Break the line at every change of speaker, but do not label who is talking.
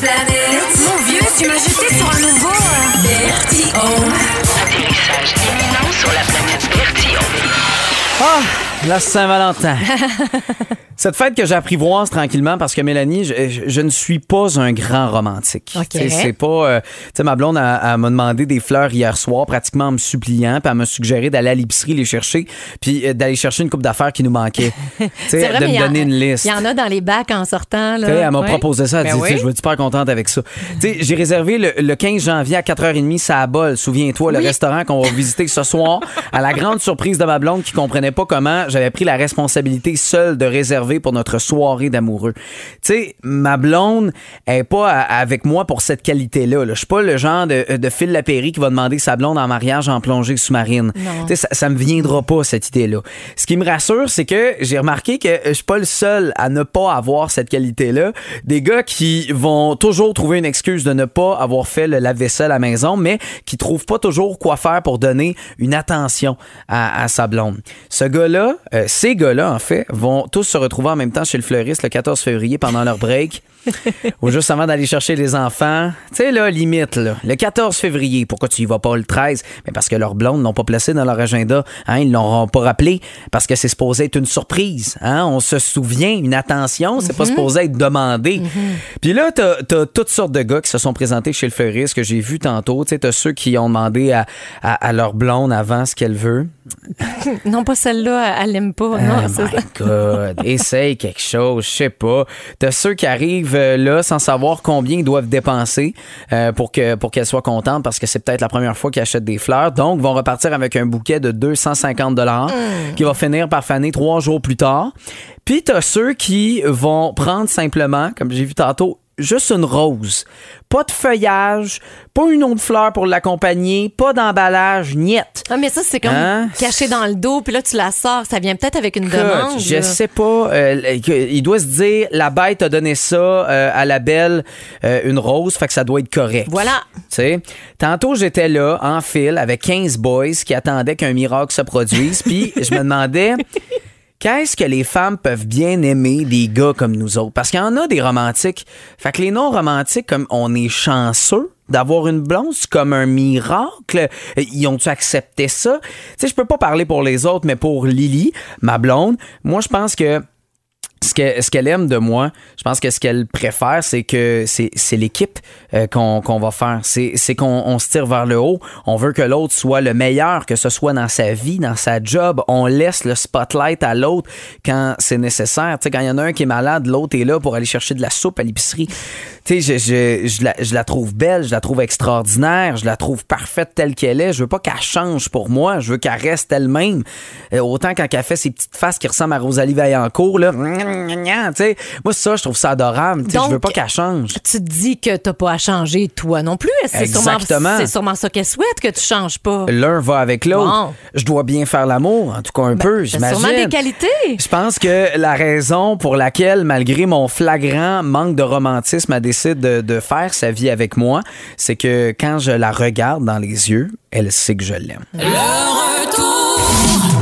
planète.
Mon vieux, tu m'as jeté sur un nouveau. euh,
la
Saint-Valentin. Cette fête que j'apprivoise tranquillement parce que Mélanie, je, je- je ne suis pas un grand romantique.
OK.
Tu sais, C'est pas. euh, tu sais, ma blonde, elle m'a demandé des fleurs hier soir, pratiquement en me suppliant, puis elle m'a suggéré d'aller à l'épicerie les chercher, puis euh, d'aller chercher une coupe d'affaires qui nous manquait. Tu sais,
C'est vrai,
de me donner une liste.
Il y en a dans les bacs en sortant. Là.
Tu sais, elle m'a proposé ça. Elle
Ben
dit,
oui.
je être super contente avec ça? Tu sais, J'ai réservé le, le 15 janvier à 4h30, ça à bol. Souviens-toi, le restaurant qu'on va visiter ce soir. À la grande surprise de ma blonde qui comprenait pas comment j'avais pris la responsabilité seule de réserver pour notre soirée d'amoureux. Tu sais, ma blonde est pas avec moi pour cette qualité-là. là. Je suis pas le genre de, de Phil Lapéry qui va demander sa blonde en mariage en plongée sous-marine. Tu sais, ça, ça me viendra pas, cette idée-là. Ce qui me rassure, c'est que j'ai remarqué que je suis pas le seul à ne pas avoir cette qualité-là. Des gars qui vont toujours trouver une excuse de ne pas avoir fait le lave-vaisselle à la maison, mais qui trouvent pas toujours quoi faire pour donner une attention à, à sa blonde. Ce gars-là, euh, ces gars-là, en fait, vont tous se retrouver en même temps chez le fleuriste le 14 février pendant leur break. ou juste avant d'aller chercher les enfants. Tu sais, là, limite, là, le 14 février, pourquoi tu y vas pas le 13? Mais parce que leurs blondes n'ont pas placé dans leur agenda. Hein, ils l'auront pas rappelé parce que c'est supposé être une surprise. Hein? On se souvient, une attention, c'est pas supposé être demandé. Puis là, t'as as toutes sortes de gars qui se sont présentés chez le fleuriste que j'ai vu tantôt. Tu sais, t'as ceux qui ont demandé à, à, à leur blonde avant ce qu'elle veut.
Non, pas celle-là, elle l'aime pas.
Oh
non, c'est
my. God, essaye quelque chose, je sais pas. T'as ceux qui arrivent euh, là sans savoir combien ils doivent dépenser euh, pour que pour qu'elles soient contentes parce que c'est peut-être la première fois qu'ils achètent des fleurs, donc vont repartir avec un bouquet de 250 dollars qui va finir par faner trois jours plus tard. Puis t'as ceux qui vont prendre simplement, comme j'ai vu tantôt, juste une rose. Pas de feuillage, pas une autre fleur pour l'accompagner, pas d'emballage, niette.
Ah, mais ça, c'est comme
Hein?
caché dans le dos, puis là, tu la sors. Ça vient peut-être avec une demande.
Je
là.
sais pas. euh, il doit se dire, la bête a donné ça euh, à la belle, euh, une rose, fait que ça doit être correct.
Voilà.
Tu sais, tantôt j'étais là en file avec 15 boys qui attendaient qu'un miracle se produise, puis je me demandais qu'est-ce que les femmes peuvent bien aimer des gars comme nous autres? Parce qu'il y en a des romantiques. Fait que les non romantiques comme on est chanceux d'avoir une blonde, c'est comme un miracle. Ils ont-tu accepté ça? Tu sais, je peux pas parler pour les autres, mais pour Lily, ma blonde, moi, je pense que ce que- ce qu'elle aime de moi, je pense que ce qu'elle préfère, c'est que c'est l'équipe euh, qu'on va faire. C'est qu'on on se tire vers le haut. On veut que l'autre soit le meilleur, que ce soit dans sa vie, dans sa job. On laisse le spotlight à l'autre quand c'est nécessaire. Tu sais, quand il y en a un qui est malade, l'autre est là pour aller chercher de la soupe à l'épicerie. Je, je, je, la, je la trouve belle, je la trouve extraordinaire, je la trouve parfaite telle qu'elle est. Je veux pas qu'elle change pour moi. Je veux qu'elle reste elle-même. Euh, autant quand elle fait ses petites faces qui ressemblent à Rosalie Vaillancourt, là. Tu sais, moi, ça, je trouve ça adorable. Tu sais, je veux
Donc,
pas qu'elle change.
Tu te dis que t'as pas à changer, toi non plus. C'est sûrement,
Exactement.
c'est sûrement ça qu'elle souhaite, que tu changes pas.
L'un va avec l'autre.
Bon.
Je dois bien faire l'amour, en tout cas un peu,
T'as
j'imagine.
sûrement des qualités.
Je pense que la raison pour laquelle, malgré mon flagrant manque de romantisme, elle décide de, de faire sa vie avec moi, c'est que quand je la regarde dans les yeux, elle sait que je l'aime.
Le retour